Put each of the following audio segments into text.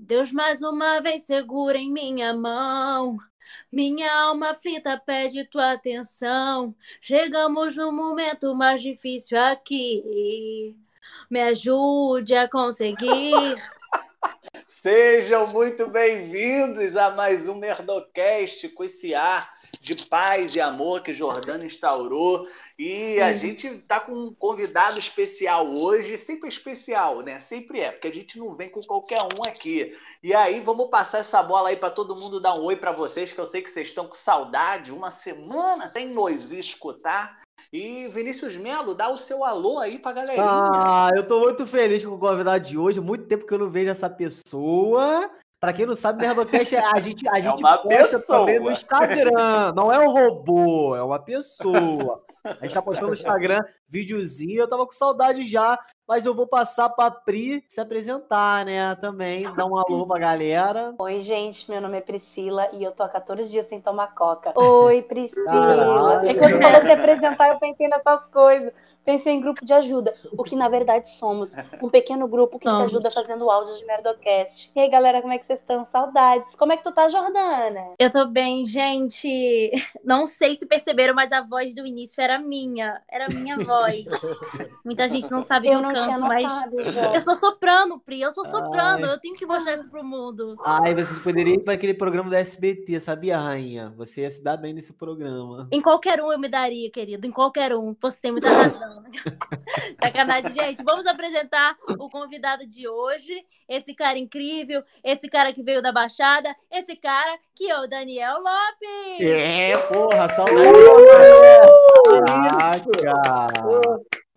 Deus mais uma vez segura em minha mão. Minha alma aflita pede tua atenção. Chegamos no momento mais difícil aqui. Me ajude a conseguir. Sejam muito bem-vindos a mais um Merdocast com esse ar de paz e amor que Jordana instaurou. E a gente está com um convidado especial hoje, sempre especial, né? Sempre é, porque a gente não vem com qualquer um aqui. E aí, vamos passar essa bola aí para todo mundo dar um oi para vocês, que eu sei que vocês estão com saudade, uma semana sem nos escutar. E Vinícius Melo, dá o seu alô aí pra galerinha. Ah, eu tô muito feliz com o convidado de hoje. Muito tempo que eu não vejo essa pessoa. Pra quem não sabe, Nerdocast é a gente, a É gente uma posta pessoa. também no Instagram. Não é um robô, é uma pessoa. A gente tá postando no Instagram videozinho. Eu tava com saudade já, mas eu vou passar pra Pri se apresentar, né? Também, dar um alô pra galera. Oi, gente, meu nome é Priscila e eu tô há 14 dias sem tomar coca. Oi, Priscila. Caralho. É quando você falou se apresentar, eu pensei nessas coisas. Pensei em grupo de ajuda, o que na verdade somos. Um pequeno grupo que te Somos. ajuda fazendo áudios de Merdocast. E aí, galera, como é que vocês estão? Saudades. Como é que tu tá, Jordana? Eu tô bem, gente. Não sei se perceberam, mas a voz do início era minha. Era a minha voz. Muita gente não sabe que Eu não canto, mas. Eu sou soprano, Pri. Eu sou soprano. Ai. Eu tenho que mostrar isso pro mundo. Ai, vocês poderiam ir pra aquele programa da SBT, sabia, rainha? Você ia se dar bem nesse programa. Em qualquer um eu me daria, querido. Em qualquer um. Você tem muita razão. Sacanagem, gente. Vamos apresentar o convidado de hoje. Esse cara incrível. Esse cara que veio da Baixada. Esse cara que é o Daniel Lopes. É, porra, saudade dessa Caraca!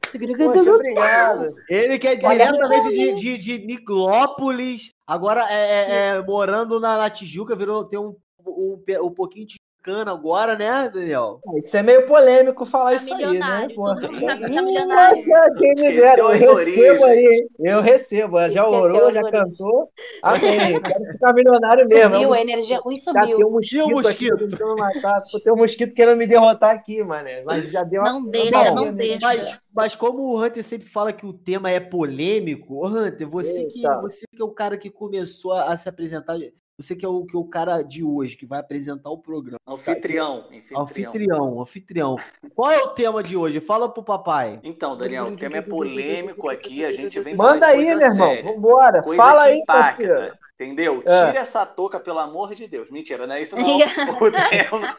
Poxa, obrigado. Ele que é diretamente de, de, de Niglópolis, agora é, é- é morando na, na Tijuca, virou, tem um, um, um pouquinho de cana agora, né, Daniel? Isso é meio polêmico falar Tá isso aí, né? milionário. Todo mundo sabe que tá milionário. Nossa, quem me dera, eu recebo origens. aí? Eu recebo, já Esqueceu orou, já origens. cantou. Amém, quero ficar milionário mesmo. Subiu, a energia ruim Já tem subiu. um mosquito, E o mosquito? aqui tentando matar. Tem um mosquito querendo me derrotar aqui, mané. Mas já deu uma- Não deixa, uma- não deixa. Mas, mas como o Hunter sempre fala que o tema é polêmico, Hunter, você que, você que é o cara que começou a, a se apresentar, você que é o, que é o cara de hoje, que vai apresentar o programa. Anfitrião, anfitrião. Anfitrião, anfitrião. Qual é o tema de hoje? Fala pro papai. Então, Daniel, o tema é polêmico aqui, a gente vem Manda aí, coisa meu irmão. séria. Vambora. Coisa Fala aí, impacta, parceiro. Entendeu? É. Tira essa touca, pelo amor de Deus. Mentira, não é isso não. o tema.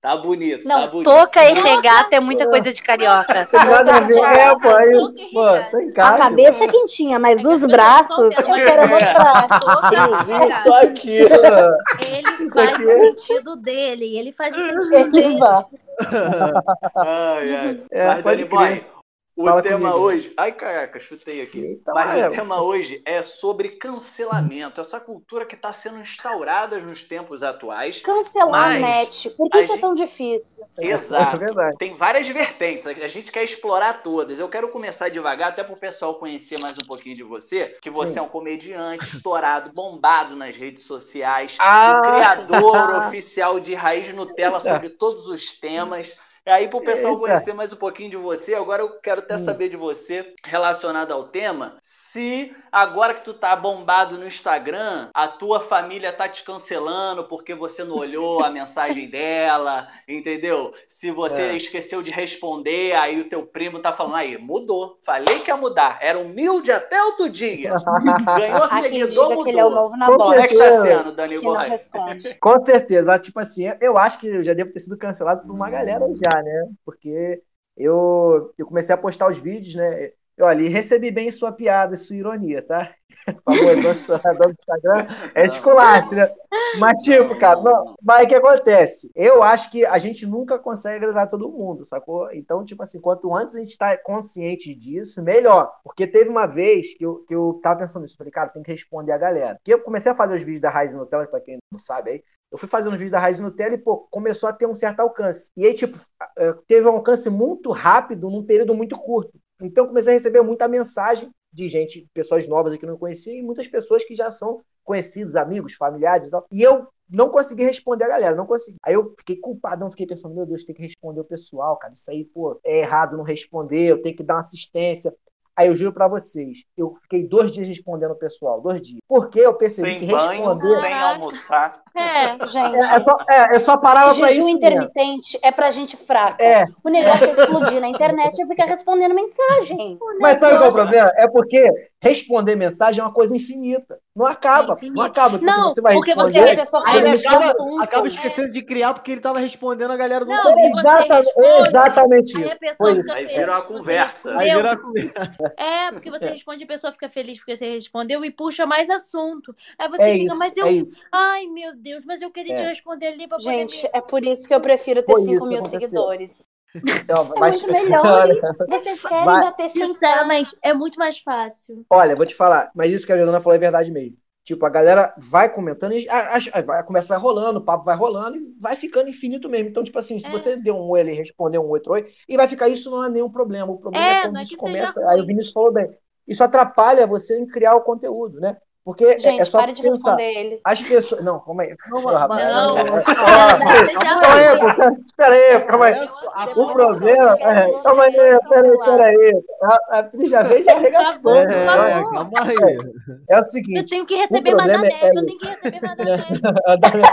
Tá bonito, tá Não, bonito. touca e regata é muita coisa de carioca. Tem nada a ver. É, pô, aí, pô, tô em A casa. cabeça é quentinha, mas É os braços eu quero é. mostrar. Friozinho só aqui. Ele Isso faz aqui o é- sentido dele. Ele faz o sentido dele. Ai, ai. É, Mas, Dani Boy, crer. O Fala tema comigo. hoje. Ai, caraca, chutei aqui. Eita, Mas o tema hoje é sobre cancelamento, essa cultura que está sendo instaurada nos tempos atuais. Cancelar Mas a net. Por a que, que é gente- tão difícil? Exato. É verdade. Tem várias vertentes, a gente quer explorar todas. Eu quero começar devagar, até para o pessoal conhecer mais um pouquinho de você, que você Sim. é um comediante estourado, bombado nas redes sociais, Ah! o criador oficial de Raiz Nutella sobre todos os temas. E aí, para o pessoal Eita. conhecer mais um pouquinho de você, agora eu quero até Hum. saber de você, relacionado ao tema, se agora que tu tá bombado no Instagram, a tua família tá te cancelando porque você não olhou a mensagem dela, entendeu? Se você É. esqueceu de responder, aí o teu primo tá falando, aí, mudou. Falei que ia mudar. Era humilde até outro dia. Ganhou seguidor, diga que ele é o mudou. novo na Com Como bola, é que tá sendo, Dani que não Borracha? responde. Com certeza. Tipo assim, eu acho que eu já devo ter sido cancelado por uma galera já, né? Porque eu, eu comecei a postar os vídeos, né? Eu ali recebi bem sua piada sua ironia, tá? Famoso estourador do Instagram é esculacho, né? Mas, tipo, cara, não, mas o que acontece? Eu acho que a gente nunca consegue agradar todo mundo, sacou? Então, tipo assim, quanto antes a gente tá consciente disso, melhor. Porque teve uma vez que eu, que eu tava pensando nisso, falei, cara, tem que responder a galera. Porque eu comecei a fazer os vídeos da Raiz Nutella, pra quem não sabe aí, eu fui fazendo uns vídeos da Raiz Nutella e, pô, começou a ter um certo alcance. E aí, tipo, eh, teve um alcance muito rápido num período muito curto. Então, comecei a receber muita mensagem de gente, pessoas novas que eu não conhecia, e muitas pessoas que já são conhecidos, amigos, familiares e tal. E eu não consegui responder a galera, não consegui. Aí eu fiquei culpado, não fiquei pensando, meu Deus, tem que responder o pessoal, cara. Isso aí, pô, é errado não responder, eu tenho que dar uma assistência. Aí eu juro pra vocês, eu fiquei dois dias respondendo o pessoal, dois dias. Porque eu percebi Sem que banho, responder. sem almoçar. É, Gente, É, é só, é, eu só parava pra isso. jejum mesmo. intermitente é pra gente fraca. É, O negócio é explodir na internet e ficar respondendo mensagem. mas sabe qual é o problema? É porque responder mensagem é uma coisa infinita. Não acaba. É não acaba. Tipo, Não, você vai porque você responder. a pessoa aí acaba- assunto. Acaba esquecendo de criar porque ele tava respondendo a galera do Não, outro. e você Exata- responde, exatamente Aí a pessoa Foi fica Aí feliz. vira uma conversa. Aí vira a conversa. É, porque você responde, a pessoa fica feliz porque você respondeu e puxa mais assunto. Aí você É fica, isso, mas eu. é isso. Ai, meu Deus, mas eu queria te É. responder ali pra poder. Gente, me- é por isso que eu prefiro ter Foi isso 5 que mil aconteceu. seguidores. Então, É mas- muito melhor. Vocês querem Vai. bater sem Sinceramente, é muito mais fácil. Olha, vou te falar, mas isso que a Jordana falou é verdade mesmo. Tipo, a galera vai comentando e a, a- vai- a conversa vai rolando, o papo vai rolando e vai ficando infinito mesmo. Então, tipo assim, se É. você der um oi ali, responder um outro oi, e vai ficar isso, não é nenhum problema. O problema É, é quando é isso começa. Aí o Vinícius falou bem. Isso atrapalha você em criar o conteúdo, né? Porque é- Gente, é só pare de pensar. responder eles. As pessoas. Não, calma aí. Não, rapaz, não. não, não, não, Calma aí. Pera aí, calma aí. Eu- O problema. É, calma aí, peraí, peraí. A, a Pri já veio favor, arregaçou. É, é, calma aí. É o Eu seguinte. tenho que receber mais da problema net, é eu tenho que receber mais da net.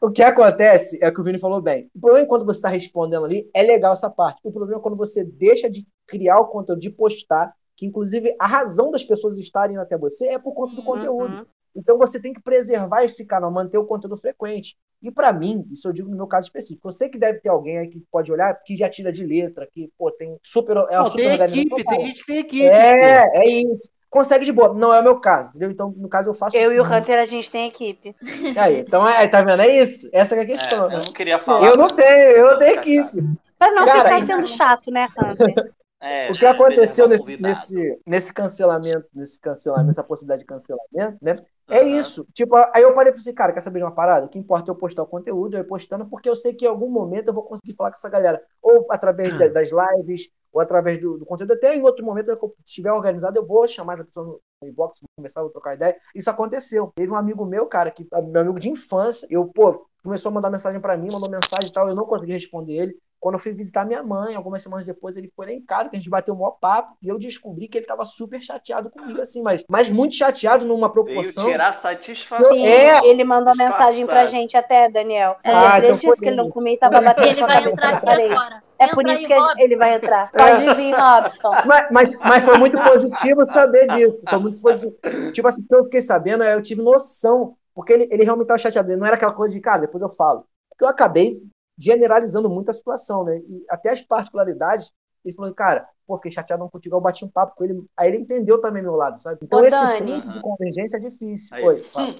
O que acontece é que o Vini falou bem. O problema é quando você está respondendo ali, é legal essa parte. O problema é quando você deixa de criar o conteúdo, de postar, que inclusive a razão das pessoas estarem até você é por conta do conteúdo. Uhum. Então você tem que preservar esse canal, manter o conteúdo frequente. E para mim, isso eu digo no meu caso específico, eu sei que deve ter alguém aí que pode olhar, que já tira de letra, que pô, tem super. É uma Não, super tem equipe, tem gente que tem equipe. É, é isso. Consegue de boa. Não é o meu caso, entendeu? Então, no caso, eu faço. Eu e o Hunter, a gente tem equipe. Aí, então, é, tá vendo? É isso. Essa é a É, questão. né? eu não queria falar. Eu não pra- tenho, eu não tenho equipe. Pra não Cara, ficar sendo chato, né, Hunter? É, O que aconteceu nesse, nesse, nesse cancelamento, nesse cancelamento, essa possibilidade de cancelamento, né? É Aham. isso. Tipo, aí eu parei e falei assim, cara, quer saber de uma parada? O que importa é eu postar o conteúdo, eu ir postando, porque eu sei que em algum momento eu vou conseguir falar com essa galera. Ou através da- das lives, ou através do, do conteúdo. Até em outro momento que eu estiver organizado, eu vou chamar essa pessoa no inbox, vou começar a trocar ideia. Isso aconteceu. Teve um amigo meu, cara, que meu amigo de infância, eu, pô, começou a mandar mensagem pra mim, mandou mensagem e tal, eu não consegui responder ele. Quando eu fui visitar minha mãe, algumas semanas depois, ele foi lá em casa, que a gente bateu o maior papo, e eu descobri que ele tava super chateado comigo, assim, mas, mas muito chateado numa Veio proporção. tirar satisfação. Sim, É. ele mandou Disfarçado. mensagem pra gente até, Daniel. É. Faz Ah, três então foi que ele não ele. comia e tava batendo Ele com a vai cabeça entrar na aqui parede. agora. É Entra por isso aí, que gente- ele vai entrar. Pode vir, Robson. Mas, mas, mas foi muito positivo saber disso. Foi muito positivo. Tipo assim, que eu fiquei sabendo, eu tive noção, porque ele, ele realmente estava chateado. Ele não era aquela coisa de, cara, depois eu falo. Porque eu acabei generalizando muito a situação, né? E até as particularidades, ele falou, cara, pô, fiquei chateado contigo, eu bati um papo com ele. Aí ele entendeu também meu lado, sabe? Então Ô, esse Dani. ponto de convergência é difícil. Aí. Oi, fala.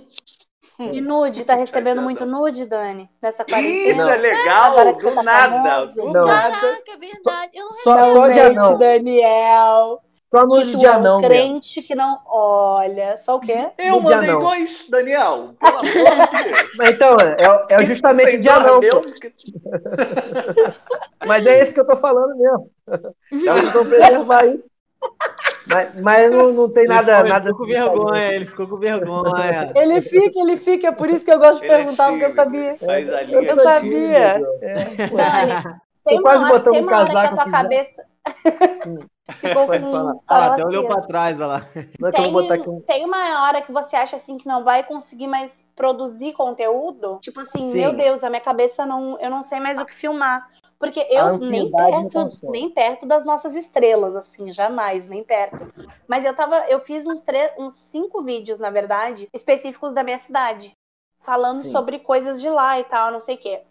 E nude, tá recebendo muito nude, Dani? Nessa Isso quarentena? é legal, Agora que do você tá nada, famoso. do Não. nada. Caraca, é verdade. Eu não Só, só de anão. Daniel. Só tu de é um mesmo. crente que não olha. Só o quê? Eu No dia mandei não. dois, Daniel. Pelo amor de Deus. Mas então, é, é justamente dois anão, meu, pô. Mas é isso que eu tô falando mesmo. Então, eles vão preservar aí. Mas, mas não, não tem Ele nada. foi- nada ficou com vergonha, ele ficou com vergonha. Ele fica, ele fica. É por isso que eu gosto de Ele é perguntar, porque eu sabia. ele Faz a Eu linha. Eu sabia. É. Dani, tem uma quase hora, botando tem um uma hora que a tua cabeça ficou com um farol até olhou pra trás, olha lá. Não é eu Tem, vou botar aqui um. tem uma hora que você acha assim que não vai conseguir mais produzir conteúdo? Tipo assim, Sim. meu Deus, a minha cabeça não, eu não sei mais o que filmar. Porque eu nem perto, nem perto das nossas estrelas, assim, jamais, nem perto. Mas eu tava, eu fiz uns, tre- uns cinco vídeos, na verdade, específicos da minha cidade, falando Sim. sobre coisas de lá e tal, não sei o quê.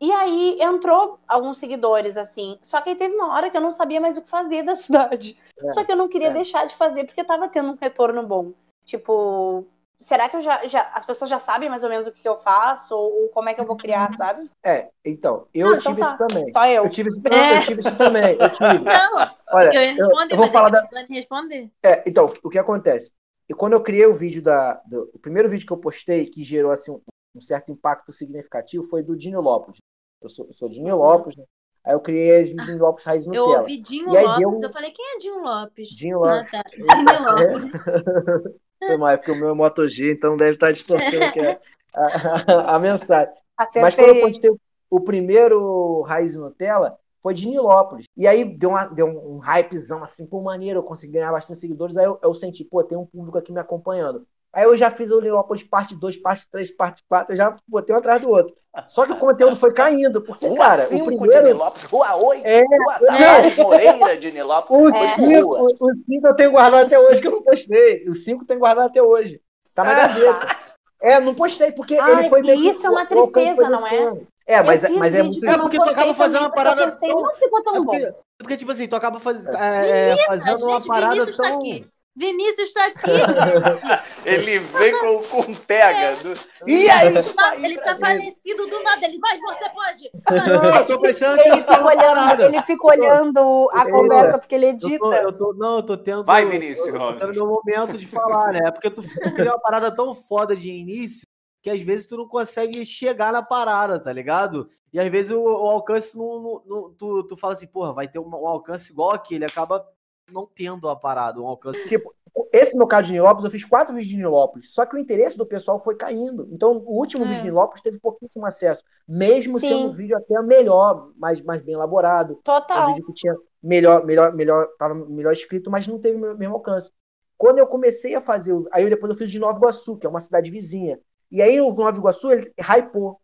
E aí entrou alguns seguidores, assim. Só que aí teve uma hora que eu não sabia mais o que fazer da cidade. É, Só que eu não queria é. deixar de fazer porque tava tendo um retorno bom. Tipo, será que eu já, já as pessoas já sabem mais ou menos o que, que eu faço? Ou, ou como é que eu vou criar, sabe? É, então, eu Não, então tive tá. isso também. Só eu. Eu tive, isso- É. eu tive isso também. Eu tive. Não, Olha, eu ia eu, responder, eu vou mas falar é da, responder. É, então, o que acontece? E quando eu criei o vídeo da. do- o primeiro vídeo que eu postei, que gerou assim, um, um certo impacto significativo, foi do Dinho Lopes. Eu sou, eu sou Dinho Lopes, né? Aí eu criei as Dinho Lopes Raiz Eu Nutella. ouvi Dinho E aí Lopes, deu eu falei, quem é Dinho Lopes? Dinho Ah, Lopes. tá. Dinho Lopes. Foi mal, é porque o meu é Moto G, então deve estar distorcendo aqui a, a- a mensagem. Mas quando eu Acertei. postei o primeiro Raiz Nutella, foi de Nilópolis. E aí deu, uma, deu um hypezão assim, pô, maneiro, eu consegui ganhar bastante seguidores. Aí eu, eu senti, pô, tem um público aqui me acompanhando. Aí eu já fiz o Nilópolis parte 2, parte 3, parte 4, eu já botei um atrás do outro. Só que o conteúdo foi caindo, porque, Rua cara, 5 o primeiro... de Nilópolis, Rua 8, É, Rua Tavares Moreira de O Nilópolis. de 5 rua. o cinco eu tenho guardado até hoje, que eu não postei. O 5 tem guardado até hoje. Tá na Ah. gaveta. É, não postei, porque Ai, ele foi meio que- isso é uma o tristeza, não é? É, mas, eu é- mas é vídeo muito. eu É porque tu acaba fazendo uma porque eu parada pensei, tão- não ficou tão É bom. porque, é porque, tipo assim, tu acaba faz, é, é, fazendo uma gente, parada Vinícius tá tão. aqui. Vinícius tá aqui, gente. Ele vem com, com pega. do- E é aí, Ele tá Brasil. falecido do nada. Ele vai, você pode. Não, eu tô prestando Ele fica na olhando, ele fica olhando a Eu- conversa porque ele Eu tô, edita. eu tô, não, eu tô tendo. Vai, Vinícius eu tô Gomes. tendo meu momento de falar, né? Porque tu, tu cria uma parada tão foda de início que às vezes tu não consegue chegar na parada, tá ligado? E às vezes o, o alcance não. não- não- tu, tu fala assim, porra, vai ter um, um alcance igual aquele, acaba não tendo a parada, um alcance. Tipo, esse meu caso de Nilópolis, eu fiz quatro vídeos de Nilópolis, só que o interesse do pessoal foi caindo. Então, o último É. vídeo de Nilópolis teve pouquíssimo acesso, mesmo Sim. sendo um vídeo até melhor, mais, mais bem elaborado. um Total. vídeo que tinha melhor, melhor, melhor, tava melhor escrito, mas não teve o mesmo alcance. Quando eu comecei a fazer, aí depois eu fiz de Nova Iguaçu, que é uma cidade vizinha. E aí o Nova Iguaçu, ele hypou.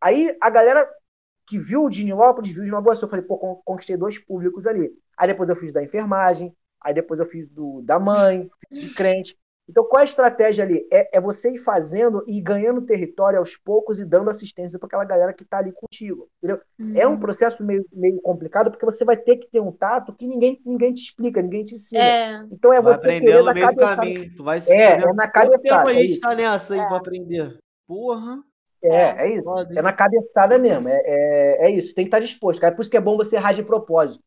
Aí a galera que viu o de Nilópolis, viu o de Nova Iguaçu, eu falei, pô, con- conquistei dois públicos ali. Aí depois eu fiz da enfermagem, aí depois eu fiz do da mãe, de crente. Então, qual é a estratégia ali? É, é você ir fazendo e ir ganhando território aos poucos e dando assistência para aquela galera que está ali contigo. Entendeu? É um processo meio, meio complicado, porque você vai ter que ter um tato que ninguém, ninguém te explica, ninguém te ensina. É. Então é Vai você aprendendo no meio do cabeçada. caminho. Tu vai se É, é na Quanto tempo cabeçada. a É gente isso. tá nessa aí É. pra aprender? Porra. É, é isso. Foda, hein? É na cabeçada mesmo. É, é, é isso. Tem que estar disposto, cara. Por isso que é bom você errar de propósito.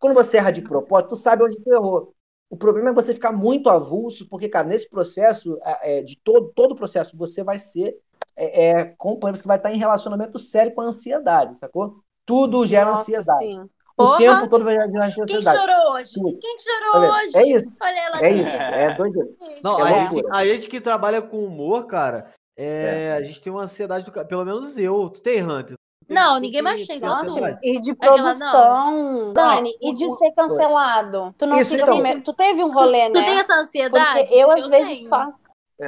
Quando você erra de propósito, tu sabe onde tu errou. O problema é você ficar muito avulso, porque, cara, nesse processo, é, é, de todo, todo o processo, você vai ser é, é, companheiro, você vai estar em relacionamento sério com a ansiedade, sacou? Tudo gera Nossa, ansiedade. sim. O Porra. tempo todo vai gerar Quem ansiedade. chorou hoje? Tudo. Quem chorou hoje? É isso. Olha ela É isso, é doideira. Não, É a, gente, a gente que trabalha com humor, cara, é, a gente tem uma ansiedade, do, pelo menos eu. Tu tem, Hunter? Tu Não, tu ninguém mais tem, ansiedade? e de Aquela produção, Dani, Não, e de ser cancelado. Tu não Isso, fica então. Tu teve um rolê, Tu né? tem essa ansiedade? Porque eu, às Eu vezes, tenho. faço.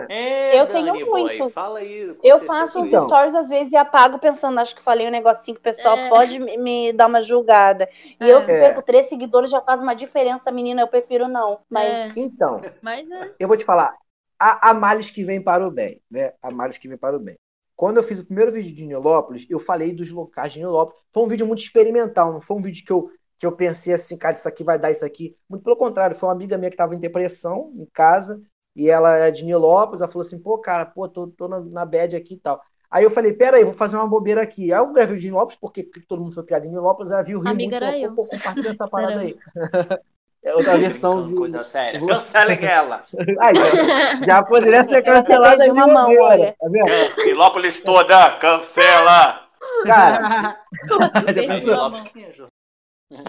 É, Eu tenho Dani Boy, muito. Fala aí. Eu faço isso. Então. stories às vezes e apago pensando, acho que falei um negocinho que o pessoal É. pode me- me dar uma julgada. E É. eu, se É. perco três seguidores, já faz uma diferença, menina. Eu prefiro não. Mas Então, Mas é. eu vou te falar, há, há males que vêm para o bem, né? Há males que vêm para o bem. Quando eu fiz o primeiro vídeo de Nilópolis, eu falei dos locais de Nilópolis. Foi um vídeo muito experimental, não foi um vídeo que eu, que eu pensei assim, cara, isso aqui vai dar isso aqui. Muito pelo contrário, foi uma amiga minha que estava em depressão em casa, e ela é de Nilópolis, ela falou assim, pô, cara, pô, tô, tô na, na bad aqui e tal. Aí eu falei, pera aí, vou fazer uma bobeira aqui. Aí eu gravei o de Nilópolis, porque todo mundo foi criado em Nilópolis, ela viu o Rio Amiga, muito, era eu. pô, compartilha essa parada aí. É outra versão de... Coisa séria. Vou- Cancelem ela. Aí, já, poderia ser até cancelada de uma mão, olha. Tá vendo? Filópolis toda, cancela. Cara.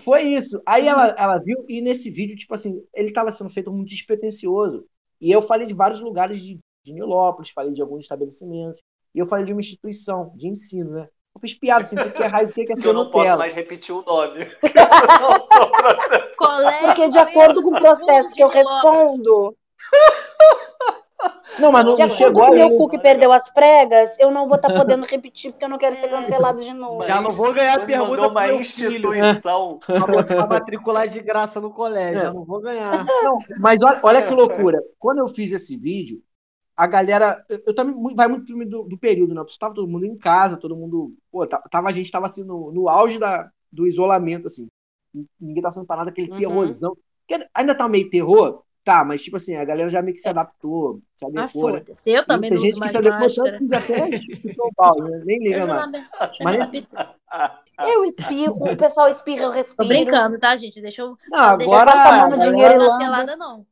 Foi isso. Aí ela, ela viu, e nesse vídeo, tipo assim, ele estava sendo feito muito despretensioso. E eu falei de vários lugares de, de Nilópolis, falei de alguns estabelecimentos, e eu falei de uma instituição de ensino, né? Eu fiz piada assim, o que é raiz, o que é ser Eu não posso Nutella. mais repetir o nome. Porque porque de acordo com o processo que eu respondo, Não, mas não, de não acordo chegou com o a meu cu que perdeu as pregas, eu não vou estar podendo repetir porque eu não quero ser cancelado de novo. Já não vou ganhar pergunta uma instituição. Pra, pra matricular de graça no colégio. É. Já não vou ganhar. Não, mas olha, olha que loucura. Quando eu fiz esse vídeo, a galera. Eu, eu também vai muito do, do período, né? Estava todo mundo em casa, todo mundo. Pô, tá- tava, a gente estava assim no, no auge da, do isolamento, assim. Ninguém tava sendo parado, aquele Uhum. terrorzão. Que ainda tá meio terror, tá, mas tipo assim, a galera já meio que se adaptou, se Ah, adequou, né? foda-se. Eu também Tem não gente uso que mais se adequou máscara. tanto que já até o pau, né? Nem Eu liga já mais. Mas-. Eu espirro, o pessoal espirra, eu Tô respiro. brincando, tá, gente? Deixa eu. Não, deixa agora. eu tá tomando a galera- dinheiro e não não.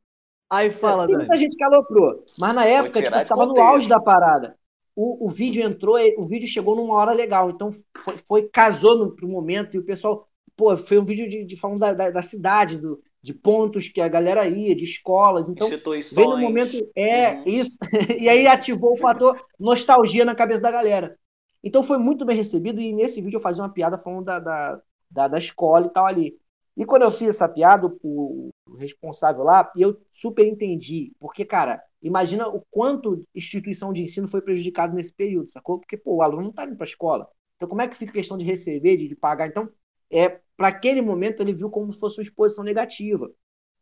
Aí fala, Tem Dani. muita gente que aloprou. Mas na época, tipo, de tava no auge da parada. O, o vídeo entrou, e- o vídeo chegou numa hora legal. Então foi, foi- casou no, pro momento e o pessoal. Pô, foi um vídeo de, de falando da, da, da cidade, do, de pontos que a galera ia, de escolas. Então, Instituições. veio no momento. É, Uhum. isso. e aí ativou o fator nostalgia na cabeça da galera. Então foi muito bem recebido. E nesse vídeo eu fazia uma piada falando da, da, da, da escola e tal ali. E quando eu fiz essa piada, o, responsável lá, eu super entendi. Porque, cara, imagina o quanto instituição de ensino foi prejudicado nesse período, sacou? Porque, pô, o aluno não tá indo pra escola. Então, como é que fica a questão de receber, de, de pagar? Então, é, para aquele momento, ele viu como se fosse uma exposição negativa.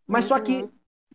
Mas uhum. só que uhum.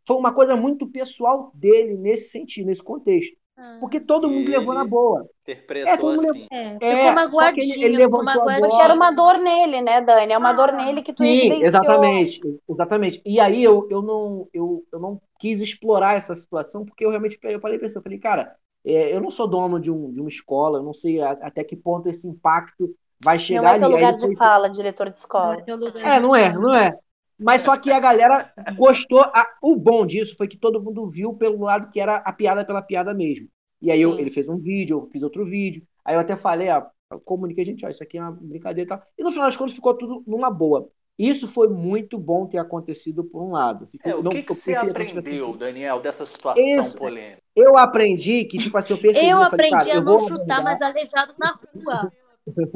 foi uma coisa muito pessoal dele nesse sentido, nesse contexto. Ah. Porque todo mundo levou na boa. Interpretou é, assim. É, ficou magoadinho, ele, ele ficou magoadinho. Porque era uma dor nele, né, Dani? É uma ah. dor nele que tu Sim, evidenciou. exatamente. Exatamente. E aí eu, eu, não, eu, eu não quis explorar essa situação, porque eu realmente eu falei pra eu falei, cara, é, eu não sou dono de, um, de uma escola, eu não sei a, até que ponto esse impacto vai chegar Não vai ter ali. lugar de fala, diretor de escola. É, não é, não é. Mas só que a galera gostou. A, o bom disso foi que todo mundo viu pelo lado que era a piada pela piada mesmo. E aí eu, ele fez um vídeo, eu fiz outro vídeo. Aí eu até falei, ó, eu comuniquei, gente, ó, isso aqui é uma brincadeira e tal. E no final das contas ficou tudo numa boa. Isso foi muito bom ter acontecido por um lado. Assim, é, o não, que, que você aprendeu, Daniel, dessa situação Isso, polêmica? Eu aprendi que, tipo assim, eu percebi... Eu, eu aprendi falei, a não chutar mais aleijado na rua.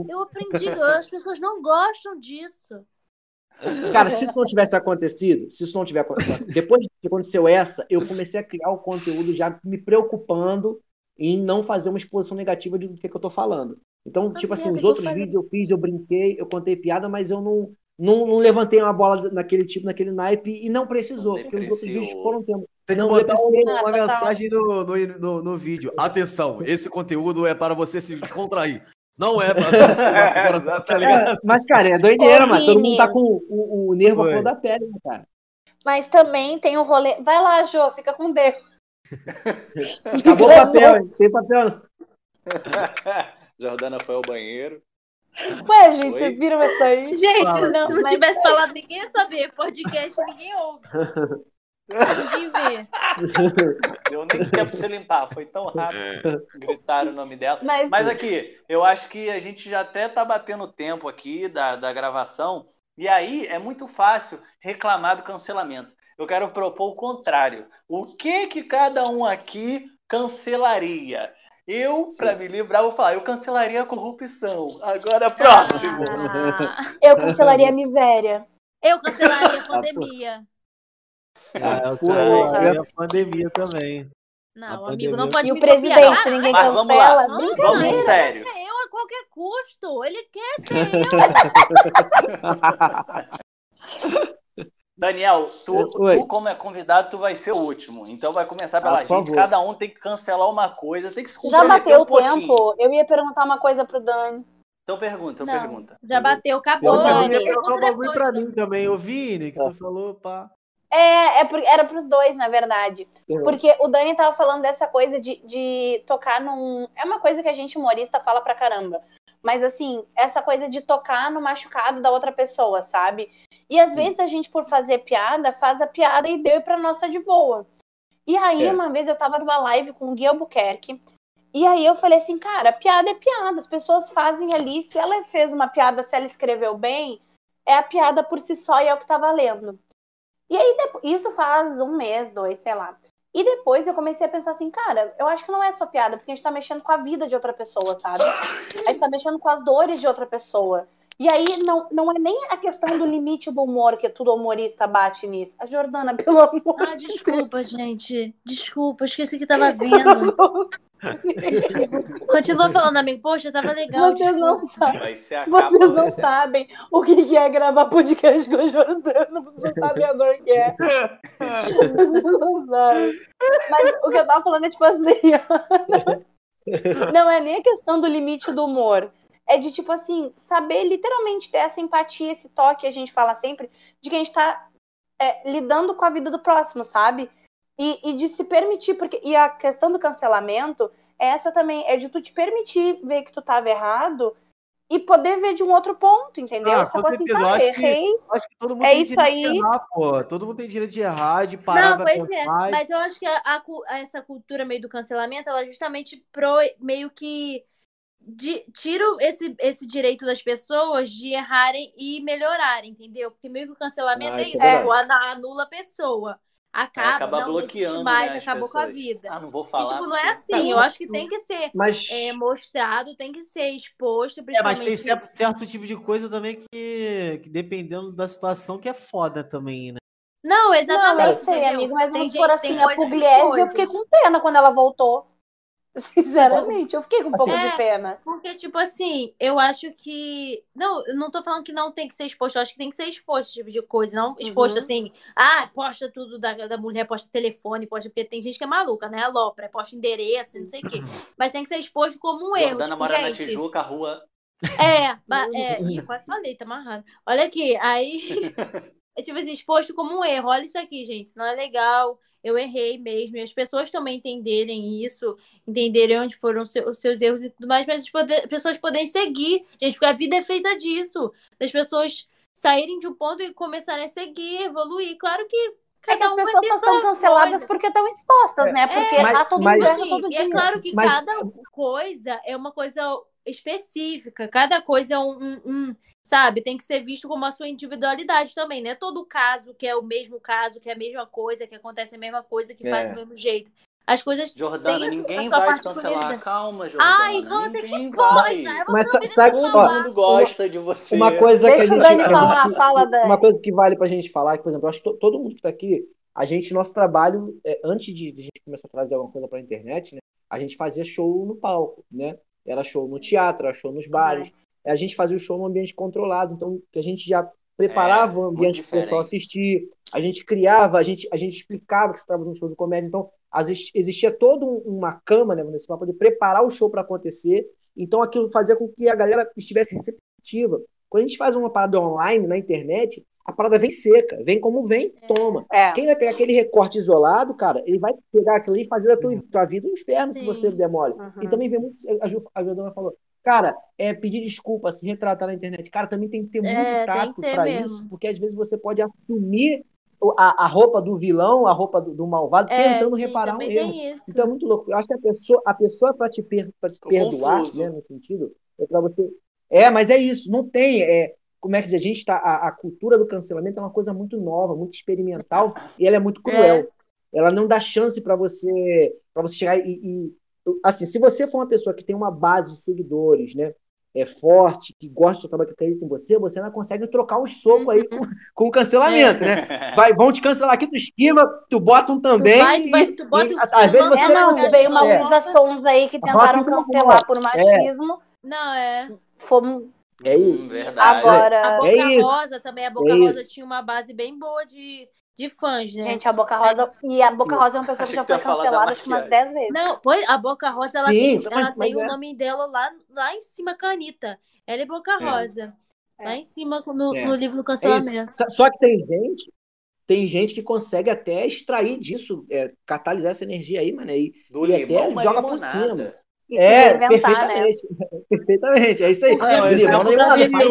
Eu aprendi, as pessoas não gostam disso. Cara, se isso não tivesse acontecido, se isso não tiver acontecido, depois que aconteceu essa, eu comecei a criar o conteúdo já me preocupando em não fazer uma exposição negativa do que, que eu tô falando. Então, a tipo assim, os outros vídeos eu fiz, eu brinquei, eu contei piada, mas eu não, não, não levantei uma bola naquele tipo, naquele naipe, e não precisou, não porque os outros vídeos foram tempo. Tem que botar uma, uma mensagem no, no, no, no, vídeo. Atenção, esse conteúdo é para você se contrair. Não é, mano. tá é, mas, cara, é doideira, mano. Todo mundo tá com o, o nervo a da pele, né, cara? Mas também tem o um rolê. Vai lá, Jô, fica com Deus. Acabou o papel, hein? Tem papel. Jordana foi ao banheiro. Ué, gente, Oi? vocês viram essa aí? Gente, não, se não tivesse é... falado, ninguém ia saber. Podcast, ninguém ouve. Ninguém vê. Deu nem tempo pra você limpar, foi tão rápido. Gritaram o nome dela. Mas... Mas aqui, eu acho que a gente já até tá batendo tempo aqui da, da gravação. E aí é muito fácil reclamar do cancelamento. Eu quero propor o contrário. O que que cada um aqui cancelaria? Eu, para me livrar, vou falar, eu cancelaria a corrupção. Agora, próximo. Ah. Eu cancelaria a miséria. Eu cancelaria a pandemia. Ah, eu cancelaria a pandemia também. Não, amigo, não pode E o presidente, ninguém Mas cancela. Vamos, lá. vamos sério. Eu a qualquer custo. Ele quer ser eu. Daniel, tu, tu, como é convidado, tu vai ser o último. Então vai começar pela ah, gente. Favor. Cada um tem que cancelar uma coisa, tem que se Já bateu o um tempo. Eu ia perguntar uma coisa pro Dani. Então pergunta, então pergunta. Já bateu, acabou. Eu Dani. Pergunta depois, pra mim também. Eu vi, que tu falou, pá. É, é era pros dois, na verdade. Porque o Dani tava falando dessa coisa de, de tocar num. É uma coisa que a gente humorista fala pra caramba. Mas assim, essa coisa de tocar no machucado da outra pessoa, sabe? E às vezes a gente, por fazer piada, faz a piada e deu pra nossa de boa. E aí, é. uma vem eu tava numa live com o Gui Albuquerque. E aí eu falei assim, cara, piada é piada. As pessoas fazem ali. Se ela fez uma piada, se ela escreveu bem, é a piada por si só e é o que tá valendo. E aí, isso faz um mês, dois, sei lá. E depois eu comecei a pensar assim, cara, eu acho que não é só piada, porque a gente tá mexendo com a vida de outra pessoa, sabe? A gente tá mexendo com as dores de outra pessoa. E aí não, não é nem a questão do limite do humor, que todo humorista bate nisso. A Jordana, pelo amor Ah, desculpa, gente. Desculpa, esqueci que tava vendo. Continua falando, amigo. Poxa, tava legal. Vocês não sabem. Vocês não sabem o que é gravar podcast com a Jordana. Vocês não sabem a dor que é. Vocês não sabem. Mas o que eu tava falando é tipo assim. não é nem a questão do limite do humor. É de tipo assim, saber literalmente ter essa empatia, esse toque que a gente fala sempre, de que a gente tá é, lidando com a vida do próximo, sabe? E, e de se permitir, porque. E a questão do cancelamento, essa também é de tu te permitir ver que tu tava errado e poder ver de um outro ponto, entendeu? Ah, Essa coisa assim, tá, acho errei. Que, acho que todo mundo é isso aí. Errar, pô. Todo mundo tem direito de errar, de parar Não, pois é, mas eu acho que a, a, essa cultura meio do cancelamento, ela justamente pro meio que de, tira esse, esse direito das pessoas de errarem e melhorarem, entendeu? Porque meio que o cancelamento ah, é isso, é. anula a pessoa. acaba, acaba não bloqueando, mais, né, acabou com a pessoas. vida. Ah, não vou E, falar. tipo, não é assim. Eu acho que tem que ser Mas. é, mostrado, tem que ser exposto, É, mas tem principalmente. certo, certo tipo de coisa também que, que dependendo da situação, que é foda também, né? Não, Não, exatamente. eu sei, entendeu? amigo, mas Tem vamos gente- por assim, a e Pugliese, eu fiquei com pena quando ela voltou. Sinceramente, eu fiquei com um pouco Assim, de pena. Porque, tipo assim, eu acho que. Não, eu não tô falando que não tem que ser exposto, eu acho que tem que ser exposto esse tipo de coisa. Não exposto Uhum. assim, ah, posta tudo da, da mulher, posta telefone, posta. Porque tem gente que é maluca, né? Alopra, posta endereço, não sei o quê. Mas tem que ser exposto como um erro. Jordana Tipo, mora na gente, Tijuca, a rua. É, ba- é, ih, quase falei, tá amarrado. Olha aqui, aí, é tipo assim, exposto como um erro. Olha isso aqui, gente, isso não é legal. Eu errei mesmo. E as pessoas também entenderem isso, entenderem onde foram os seus erros e tudo mais, mas as pessoas podem seguir, gente, porque a vida é feita disso. Das pessoas saírem de um ponto e começarem a seguir, evoluir. Claro que É que as pessoas só são canceladas coisa. porque estão expostas, né? Porque mas- tá todo mas- mundo todo e é dia. claro que Mas- cada coisa é uma coisa específica, cada coisa é um, um- um, sabe, tem que ser visto como a sua individualidade também, não é todo caso que é o mesmo caso, que é a mesma coisa, que acontece a mesma coisa, que faz É. do mesmo jeito. As coisas Jordana, ninguém a sua vai te cancelar. Calma, Jordana. Ai, Hunter, ninguém que vai. coisa! Mas sabe- Todo mundo gosta de você. Uma coisa Deixa que a o gente. Dani falar, gente- fala, Dani. Uma coisa que vale pra gente falar, que, por exemplo, eu acho que to- todo mundo que tá aqui, a gente, nosso trabalho, é, antes de, de a gente começar a trazer alguma coisa pra internet, né? A gente fazia show no palco, né? Era show no teatro, era show nos bares. A gente fazia o show num ambiente controlado, então que a gente já preparava É, o muito ambiente para o pessoal assistir, a gente criava, a gente, a gente explicava que você estava num show de comédia, então existia toda um- uma cama, né, para poder preparar o show para acontecer, então aquilo fazia com que a galera estivesse receptiva. Quando a gente faz uma parada online na internet, a parada vem seca, vem como vem, toma. É. Quem vai pegar aquele recorte isolado, cara, ele vai pegar aquilo e fazer da tua, tua vida um inferno se Sim. você demole. Uhum. E também vem muito. A Ju- a Jordana falou, cara, é pedir desculpa, se retratar na internet. Cara, também tem que ter muito É, tato mesmo. isso, porque às vezes você pode assumir a, a roupa do vilão, a roupa do, do malvado, É, tentando sim, reparar um erro. Então é muito louco. Eu acho que a pessoa, a pessoa para te, per, pra te Tô perdoar, né, no sentido, é para você. É, mas é isso, não tem. É, como é que diz? a gente tá. A, a cultura do cancelamento é uma coisa muito nova, muito experimental, e ela é muito cruel. Ela não dá chance para você para você chegar e, e- assim, se você for uma pessoa que tem uma base de seguidores, né? É forte, que gosta do seu trabalho, que acredita em você, você ainda consegue trocar um soco aí com, com o cancelamento, né? Vai, vão te cancelar aqui, tu esquiva, tu bota um Tu também. vai, tu vai, e- tu bota e, o- às vezes você É, não, veio uma É. Luísa Sons aí que tentaram cancelar por machismo. Não, é. Fomos É isso. Hum, verdade. agora. A Boca É isso. Rosa também, a Boca É Rosa isso. tinha uma base bem boa de, de fãs, né? Gente, a Boca Rosa. E a Boca Rosa é uma pessoa que já que foi cancelada acho que umas maquiagem. 10 vezes. Não, pois a Boca Rosa, ela Sim, tem, ela tem o é. nome dela lá, lá em cima, Canita. Ela é Boca É. Rosa. É. Lá em cima, no, É. no livro do É cancelamento. Só- Só que tem gente, tem gente que consegue até extrair disso, é, catalisar essa energia aí, mano. E, Do E até limão, uma joga por limonada. E se é, reinventar, né? perfeitamente. Perfeitamente, é isso aí. É, limão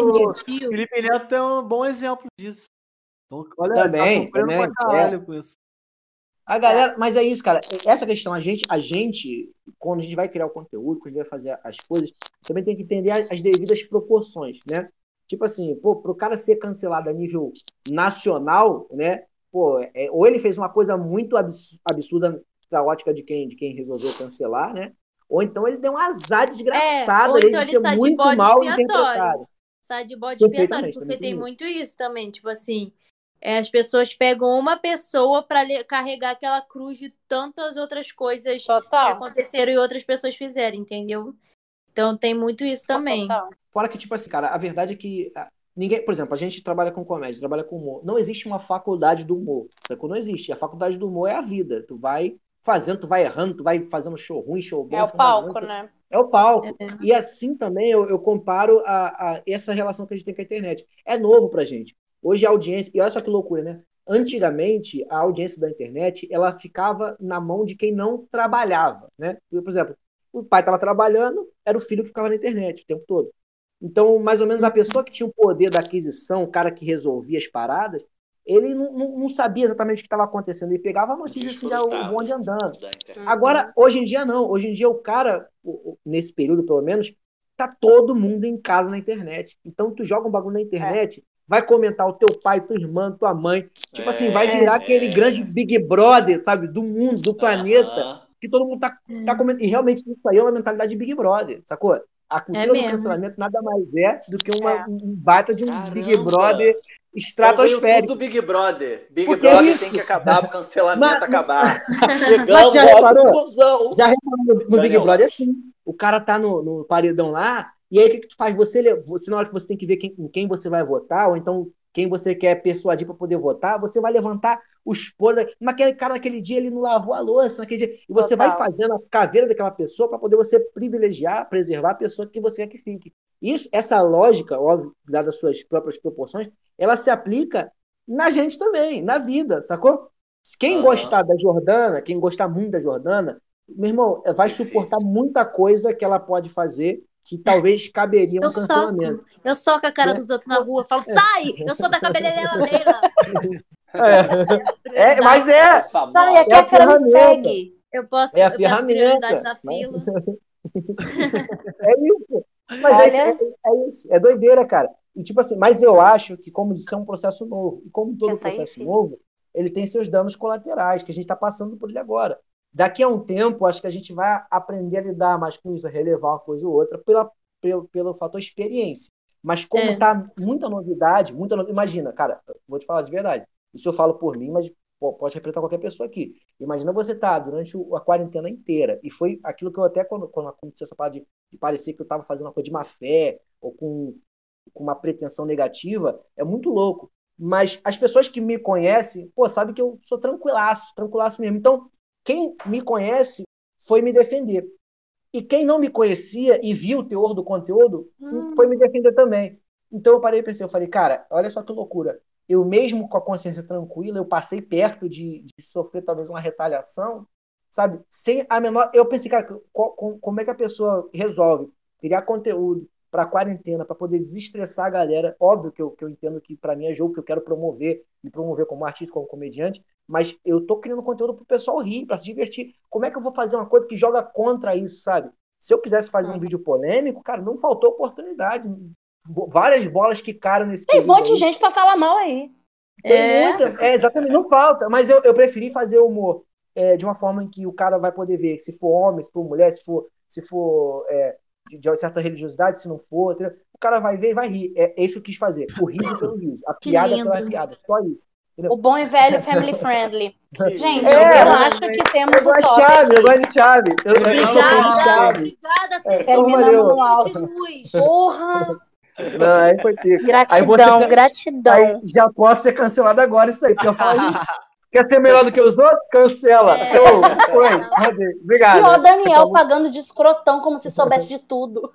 o-. Felipe Neto é um bom exemplo disso. Então, olha, Também, tá sofrendo também, pra caralho com isso. A galera, mas é isso, cara. Essa questão, a gente, a gente, quando a gente vai criar o conteúdo, quando a gente vai fazer as coisas, também tem que entender as, as devidas proporções, né? Tipo assim, pô, pro cara ser cancelado a nível nacional, né? Pô, é, ou ele fez uma coisa muito abs- absurda da ótica de quem, de quem resolveu cancelar, né? Ou então ele deu um azar desgraçado ou ali então de ele sai de muito bode mal expiatório. Sai de bode expiatório, porque também tem muito isso também. Tipo assim, é, as pessoas pegam uma pessoa pra le- carregar aquela cruz de tantas outras coisas que Total. aconteceram e outras pessoas fizeram, entendeu? Então tem muito isso também. Total. Fora que, tipo assim, cara, a verdade é que ah, ninguém, por exemplo, a gente trabalha com comédia, trabalha com humor. Não existe uma faculdade do humor. Sacou? Não existe. A faculdade do humor é a vida. Tu vai fazendo, tu vai errando, tu vai fazendo show ruim, show bom. É o show palco, né? É o palco. É. E assim também eu, eu comparo a, a essa relação que a gente tem com a internet. É novo pra gente. Hoje a audiência, e olha só que loucura, né? Antigamente, a audiência da internet, ela ficava na mão de quem não trabalhava, né? Por exemplo, o pai estava trabalhando, era o filho que ficava na internet o tempo todo. Então, mais ou menos, a pessoa que tinha o poder da aquisição, o cara que resolvia as paradas, ele não, não, não sabia exatamente o que estava acontecendo. Ele pegava a notícia assim, já o bonde andando. Agora, hoje em dia não. Hoje em dia o cara, nesse período pelo menos, tá todo mundo em casa na internet. Então tu joga um bagulho na internet, vai comentar o teu pai, tua irmã, tua mãe. Tipo assim, vai É, virar é. aquele grande Big Brother, sabe? Do mundo, do planeta. Aham. Que todo mundo tá, tá comentando. E realmente isso aí é uma mentalidade de Big Brother, sacou? A cultura do mesmo. cancelamento nada mais é do que uma, É. um baita de um Caramba. Big Brother estratosférico. tudo Big Brother. Big Porque Brother isso- tem que acabar, o cancelamento Mas- acabar. Chegamos já reparou? conclusão. Já reparou no, no Big. Brother é assim. O cara tá no, no paredão lá, e aí o que, que tu faz? Você, você, na hora que você tem que ver quem, em quem você vai votar, ou então quem você quer persuadir para poder votar, você vai levantar os podres. Mas aquele cara naquele dia ele não lavou a louça, naquele dia. E você Total. vai fazendo a caveira daquela pessoa para poder você privilegiar, preservar a pessoa que você quer que fique. Isso, essa lógica, óbvio, dadas as suas próprias proporções, ela se aplica na gente também, na vida, sacou? Quem Aham. gostar da Jordana, quem gostar muito da Jordana, meu irmão, vai Difícil. suportar muita coisa que ela pode fazer que talvez caberia um Eu soco. cancelamento. Eu soco a cara É. dos outros na rua, falo, sai! Eu sou da cabeleireira Leila. É, mas é, Famosa. Sai, aqui É a a fila me ferramenta. segue. Eu posso, É a eu ferramenta. prioridade na fila. é isso. Mas Olha. é, isso, é, é isso, é doideira, cara. E tipo assim, mas eu acho que, como disse, é um processo novo. E como todo Essa aí, processo sim. novo, ele tem seus danos colaterais, que a gente está passando por ele agora. Daqui a um tempo, acho que a gente vai aprender a lidar mais com isso, a relevar uma coisa ou outra pela, pelo, pelo fator experiência. Mas como É. tá muita novidade, muita no- imagina, cara, vou te falar de verdade. Isso eu falo por mim, mas pode representar qualquer pessoa aqui. Imagina você tá durante a quarentena inteira e foi aquilo que eu até quando, quando aconteceu essa parada de, de parecer que eu estava fazendo uma coisa de má fé ou com, com uma pretensão negativa, é muito louco. Mas as pessoas que me conhecem, pô, sabem que eu sou tranquilaço, tranquilaço mesmo. Então, quem me conhece foi me defender. E quem não me conhecia e viu o teor do conteúdo Hum. foi me defender também. Então eu parei e pensei, eu falei, cara, olha só que loucura. Eu mesmo com a consciência tranquila, eu passei perto de, de sofrer talvez uma retaliação, sabe? Sem a menor. Eu pensei, cara, co- co- como é que a pessoa resolve criar conteúdo para quarentena, para poder desestressar a galera? Óbvio que eu, que eu entendo que para mim é jogo que eu quero promover, me promover como artista, como comediante, mas eu tô criando conteúdo pro pessoal rir, para se divertir. Como é que eu vou fazer uma coisa que joga contra isso, sabe? Se eu quisesse fazer um vídeo polêmico, cara, não faltou oportunidade. Várias bolas que caram nesse Tem um monte de gente pra falar mal aí. Tem É. muita, é, exatamente, não falta. Mas eu, eu preferi fazer humor é, de uma forma em que o cara vai poder ver se for homem, se for mulher, se for, se for é, de, de certa religiosidade, se não for. entendeu? O cara vai ver e vai rir. É, é isso que eu quis fazer. O riso pelo riso. A Que piada lindo. pela piada. Só isso. O bom e velho family friendly. Gente, É, eu acho que temos Eu o gosto de top chave, eu gosto de chave. Eu, eu, eu, Obrigada, chave. obrigada, É, Cecília. Terminamos no alto. de luz. Porra! Não, aí foi pico. Gratidão, você- gratidão. Aí já posso ser cancelado agora isso aí. Porque eu falo, "Ih, quer ser melhor do que os outros? Cancela. É. Show. Foi. Obrigado. E ó, Daniel Então, pagando de escrotão como se soubesse de tudo.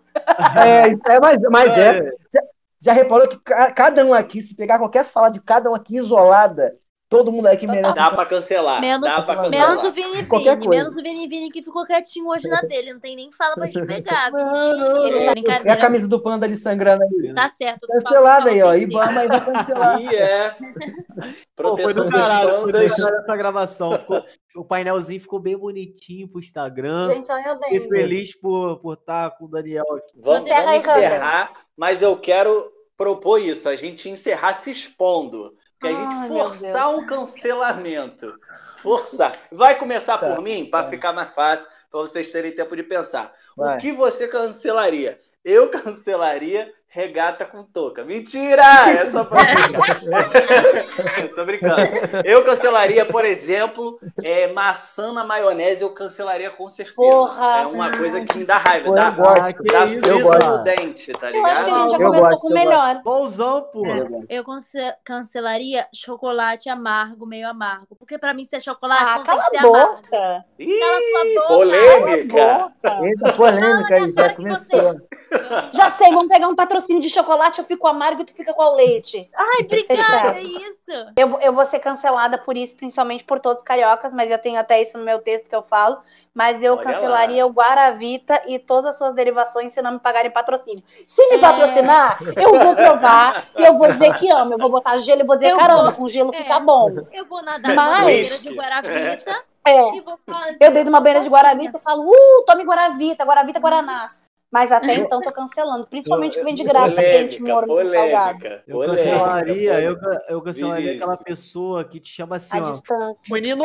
É, isso é, mas, mas é. Já, já reparou que ca- cada um aqui, se pegar qualquer fala de cada um aqui isolada, todo mundo aqui Total. merece. Dá pra cancelar. Menos- dá pra cancelar. Menos o Vini Vini, menos o Vini Vini que ficou quietinho hoje na dele. Não tem nem fala pra gente pegar. Não, Vini, não. É a camisa do panda ali sangrando aí. Tá certo. Cancelada aí, ó. Ibama aí vai cancelar. E é. Pô, foi Proteção do caralho, foi do pandas. caralho essa gravação. Ficou, o painelzinho ficou bem bonitinho pro Instagram. Gente, olha o Fiquei feliz por estar por tá com o Daniel aqui. Vamos, Encerra vamos encerrar, mas eu quero propor isso, a gente encerrar se expondo. Que a gente Ai, forçar um cancelamento. Forçar. Vai começar Tá, por mim, para tá. ficar mais fácil, para vocês terem tempo de pensar. Vai. O que você cancelaria? Eu cancelaria regata com touca. Mentira! É só pra brincar. Tô brincando. Eu cancelaria, por exemplo, é, maçã na maionese, eu cancelaria com certeza. Porra. É uma coisa que me dá raiva. Dá eu dá eu friso gosto. no dente, tá Eu acho que a ligado? gente já Eu começou gosto, com o eu melhor. Bonzão, pô. Eu cance- cancelaria chocolate amargo, meio amargo. Porque pra mim, ser chocolate Ah, não tem cala que ser a amargo. boca. Ih, Cala sua boca. polêmica. Eita, polêmica aí, já começou. Já sei, vamos pegar um patrocínio de chocolate, eu fico amargo e tu fica com o leite. Ai, obrigada, é isso. Eu, vou- eu vou ser cancelada por isso, principalmente por todos os cariocas, mas eu tenho até isso no meu texto que eu falo. Mas eu Olha cancelaria o Guaravita e todas as suas derivações se não me pagarem patrocínio. Se me É. patrocinar, eu vou provar e eu vou dizer que amo. Eu vou botar gelo e vou dizer, Eu caramba, vou. com gelo É. fica bom. Eu vou nadar Mas- numa banheira de Guaravita É. e vou fazer. Eu dei de uma banheira de Guaravita e falo, uh, tome Guaravita, Guaravita, Guaraná. Mas até então tô cancelando. Principalmente que vem de graça quente, morno salgado. polêmica, Eu polêmica, cancelaria, eu, polêmica. eu cancelaria Vinícius. aquela pessoa que te chama assim, A ó. distância. Menino,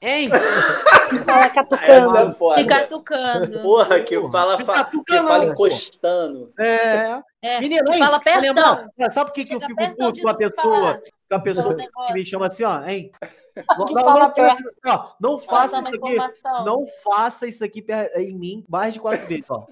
hein? Fala É catucando. foda. Ficar tucando. Porra, que fala, fa- que fala encostando. É. É, Menino, que hein? fala pertão. Sabe por que, que eu fico puto com a pessoa, falar. com a pessoa que me chama assim, ó, hein? Não, não, faça, ó, não faça isso aqui. informação. Não faça isso aqui em mim mais de quatro vezes, ó.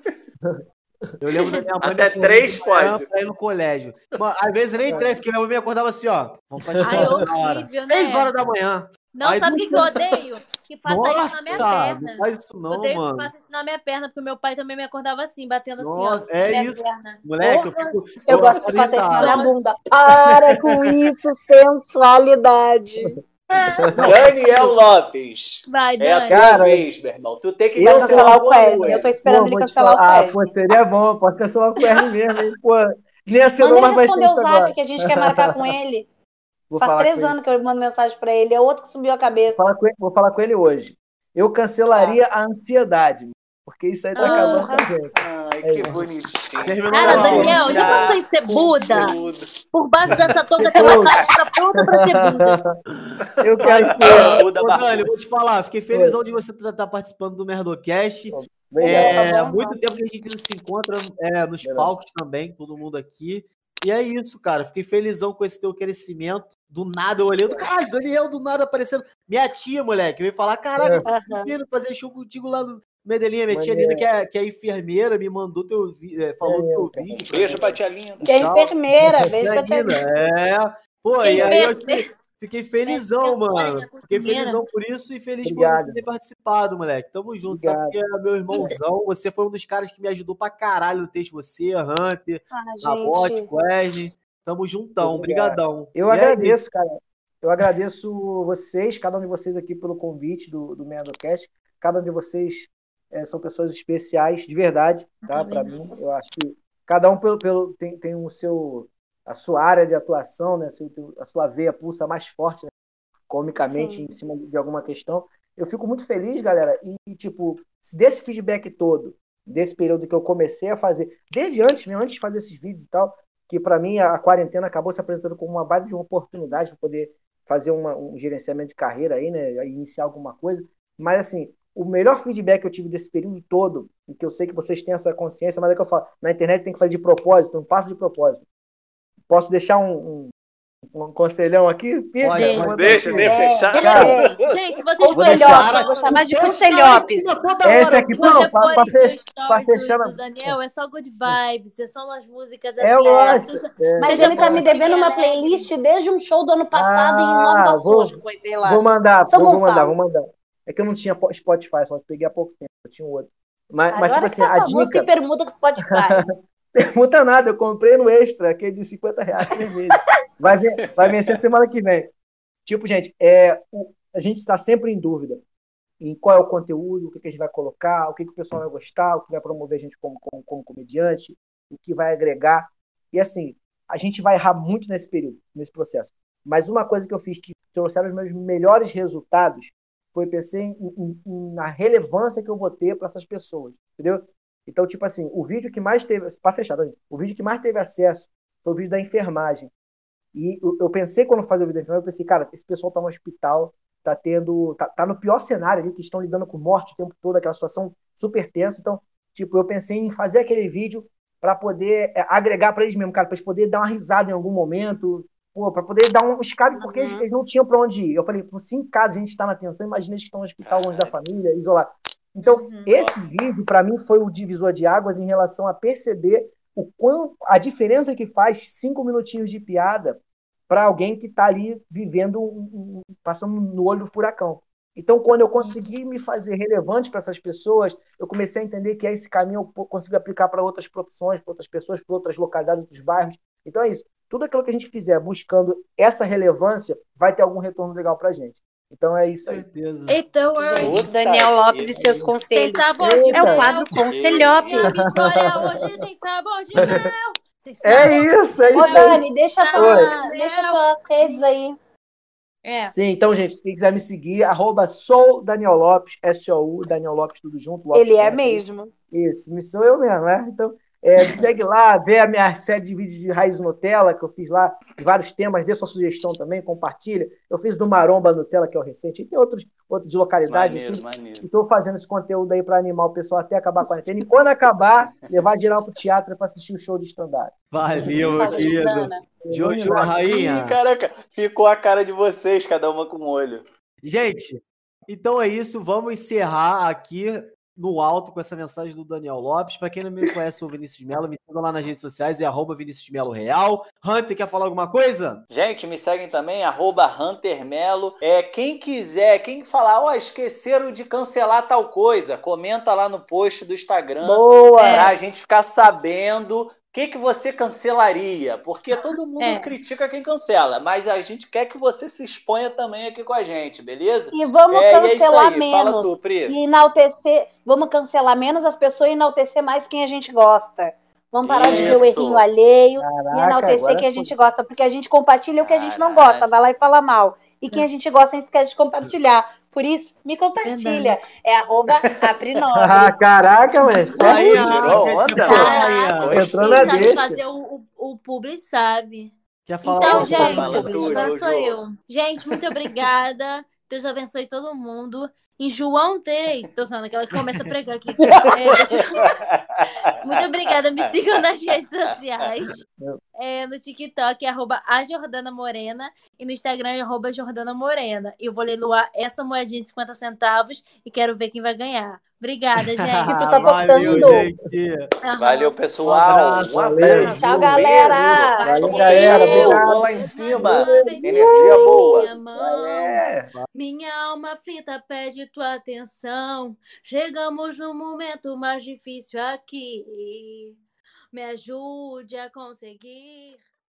Eu lembro da minha mãe. Até três pode. Pra ir no colégio. Mano, às vezes nem três, porque minha mãe me acordava assim, ó. Vamos pra Ai, na hora. horrível, né? Seis horas da manhã. Não, Aí sabe o que, eu odeio? Que faça isso na minha Nossa, perna. não faz isso não, odeio mano. que faça isso na minha perna, porque meu pai também me acordava assim, batendo Nossa, assim, ó. é isso. perna. Moleque, eu fico. Eu gosto de fazer isso na minha bunda. Para com isso, sensualidade. Daniel Lopes. Vai, É a Cara, vez, meu irmão. Tu tem que eu cancelar o Wesley. Eu tô esperando Pô, ele cancelar o falar- Ah, Wesley. pô, seria bom, pode cancelar o QR mesmo, hein? Pô, nem assinou, Manda mas vai responder ser o zap agora. que a gente quer marcar com ele. Vou Faz falar três com ele. anos que eu mando mensagem pra ele. É outro que subiu a cabeça. Vou falar com ele, vou falar com ele hoje. Eu cancelaria a ansiedade, porque isso aí tá acabando com a gente. Ai, que bonitinho. Cara. Daniel, já pensou em ser Buda? Por baixo dessa touca tem uma caixa pronta pra ser Buda. Eu quero ser. Buda Ô. Dani, eu vou te falar, fiquei felizão de você estar participando do Merdocast. É, tá bom, muito tempo que a gente não se encontra é, nos Verdade. palcos também, todo mundo aqui. E é isso, cara. Fiquei felizão com esse teu crescimento. Do nada eu olhei, do caralho, Daniel do nada aparecendo. Minha tia, moleque, veio falar: caraca, Aham. menino, fazer show contigo lá no Medellín. Minha tia. Linda, que é, que é enfermeira, me mandou teu vídeo, é, falou É, teu vídeo. Beijo pra tia Linda. Que é enfermeira. Beijo pra Tia. Linda, É. Pô, Que e aí eu fiquei, fiquei felizão, Essa mano. Fiquei felizão por isso e feliz por Obrigado. você ter participado, moleque. Tamo junto. Sabe Obrigado. que é meu irmãozão. Você foi um dos caras que me ajudou pra caralho no texto. Você, Hunter, Ah, gente. Wesley. Tamo juntão. Obrigado. Brigadão. Eu E aí, agradeço, cara. Eu agradeço vocês, cada um de vocês aqui pelo convite do, do Merdocast. Cada um de vocês é, são pessoas especiais, de verdade, tá? Para mim, eu acho que cada um pelo, pelo tem, tem o seu a sua área de atuação, né? Seu- A sua veia pulsa mais forte, né? comicamente Sim. em cima de alguma questão. Eu fico muito feliz, galera. E tipo, se desse feedback todo, desse período que eu comecei a fazer, desde antes, mesmo antes de fazer esses vídeos e tal, que para mim a, quarentena acabou se apresentando como uma base de uma oportunidade para poder fazer uma- um gerenciamento de carreira aí, né? Iniciar alguma coisa. Mas assim, o melhor feedback que eu tive desse período todo, e que eu sei que vocês têm essa consciência, mas é que eu falo, na internet tem que fazer de propósito, não faço de propósito. Posso deixar um, um, um conselhão aqui? Vou mandar Deixa, aqui. deixa fechar. Cara, é... Gente, se vocês Vou deixar- Conselhopes, eu vou chamar de conselhopes. Esse aqui, não, você pra, for pra, ir fech, no pra stories fechar. do, na- do Daniel, é só good vibes, é só umas músicas É, assim. eu é, gosto. seja- É, Mas ele tá me devendo uma alegre. playlist desde um show do ano passado em Ah, Nova vou- Sul, coisa sei lá. Vou mandar, vou Gonçalo. mandar, vou mandar. É que eu não tinha po- Spotify, só peguei há pouco tempo, eu tinha outro. Mas, mas tipo Agora assim, que tá a famoso dica. que permuta com Spotify. Pergunta nada, eu comprei no extra, aquele de 50 reais três vezes. Vai, ven- vai vencer semana que vem. Tipo, gente, é, o- a gente está sempre em dúvida em qual é o conteúdo, o que, que a gente vai colocar, o que, que o pessoal vai gostar, o que vai promover a gente como, como, como comediante, o que vai agregar. E assim, a gente vai errar muito nesse período, nesse processo. Mas uma coisa que eu fiz que trouxeram os meus melhores resultados foi pensar em, em- em- na relevância que eu vou ter para essas pessoas, entendeu? Então, tipo assim, o vídeo que mais teve, para fechar, tá, o vídeo que mais teve acesso foi o vídeo da enfermagem. E eu, eu pensei quando eu fazia o vídeo da enfermagem, eu pensei, cara, esse pessoal tá no hospital, tá tendo, tá, tá no pior cenário ali, que estão lidando com morte o tempo todo, aquela situação super tensa. Então, tipo, eu pensei em fazer aquele vídeo para poder é, agregar para eles mesmo, cara, para eles poderem dar uma risada em algum momento, para poder dar um escape, porque eles, Uhum. eles não tinham para onde ir. Eu falei, se em casa a gente está na tensão, imagina eles que estão no hospital longe da família, isolados. Então, Uhum. esse vídeo, para mim, foi o divisor de águas em relação a perceber o quão, a diferença que faz cinco minutinhos de piada para alguém que está ali vivendo, um- um- passando no olho do furacão. Então, quando eu consegui me fazer relevante para essas pessoas, eu comecei a entender que é esse caminho eu consigo aplicar para outras profissões, para outras pessoas, para outras localidades, outros bairros. Então é isso. Tudo aquilo que a gente fizer buscando essa relevância vai ter algum retorno legal para a gente. Então é isso aí. certeza. Então, Puta Daniel Lopes e seus tem conselhos. sabor de É o quadro vitória hoje tem sabor de mel. Tem sabor É isso, é Ô, isso aí. Dani, deixa, tua, deixa tuas redes aí. É. Sim, então, gente, quem quiser me seguir, arroba sou Daniel Lopes, S-O-U, Daniel Lopes, tudo junto. Lopes Ele é mesmo. Isso, me sou eu mesmo, né? Então, é, me segue lá, vê a minha série de vídeos de Raiz Nutella, que eu fiz lá, de vários temas, dê sua sugestão também, compartilha. Eu fiz do Maromba Nutella, que é o recente, e tem outros, outros de localidades. Maneiro, assim, maneiro. Estou fazendo esse conteúdo aí para animar o pessoal até acabar a quarentena. E quando acabar, levar geral pro teatro para assistir o show de stand-up. Valeu, meu querido. Jojo, a rainha. Ih, caraca, ficou a cara de vocês, cada uma com um olho. Gente, então é isso. Vamos encerrar aqui no alto com essa mensagem do Daniel Lopes. Para quem não me conhece, sou o Vinícius Melo. Me sigam lá nas redes sociais, é arroba Vinícius Melo Real. Hunter, quer falar alguma coisa? Gente, me seguem também, arroba Hunter Melo. É, quem quiser, quem falar, ó, esqueceram de cancelar tal coisa, comenta lá no post do Instagram Boa! pra gente ficar sabendo que, que você cancelaria. Porque todo mundo É. critica quem cancela, mas a gente quer que você se exponha também aqui com a gente, beleza? E vamos É, e é isso cancelar aí. Fala menos. tu, Pri. e enaltecer. Vamos cancelar menos as pessoas e enaltecer mais quem a gente gosta. Vamos parar de ver o Isso. errinho alheio e Caraca, enaltecer agora quem a gente gosta, porque a gente compartilha o que a gente não gosta, vai lá e fala mal. E quem a gente gosta, a gente esquece de compartilhar. Por isso, me compartilha. É arroba Ah, caraca, mas Aí, tirou onda, Caraca, Entrou quem na sabe deixa. fazer o, o, o publi sabe. Quer falar Então, gente, agora sou eu. Gente, muito obrigada. Deus abençoe todo mundo. Em João 3, tô usando aquela que começa a pregar aqui. É, eu- Muito obrigada. Me sigam nas redes sociais. É, no TikTok é arroba a Jordana Morena e no Instagram é arroba Jordana Morena. Eu vou leiloar essa moedinha de 50 centavos e quero ver quem vai ganhar. Obrigada, gente. tu tá Valeu, gente. Valeu, pessoal. Um abraço, Um. Tchau, galera. Valeu, galera. Vou lá em cima. Energia Energia boa. Minha mão. É. Minha alma aflita pede tua atenção. Chegamos no momento mais difícil aqui. Me ajude a conseguir.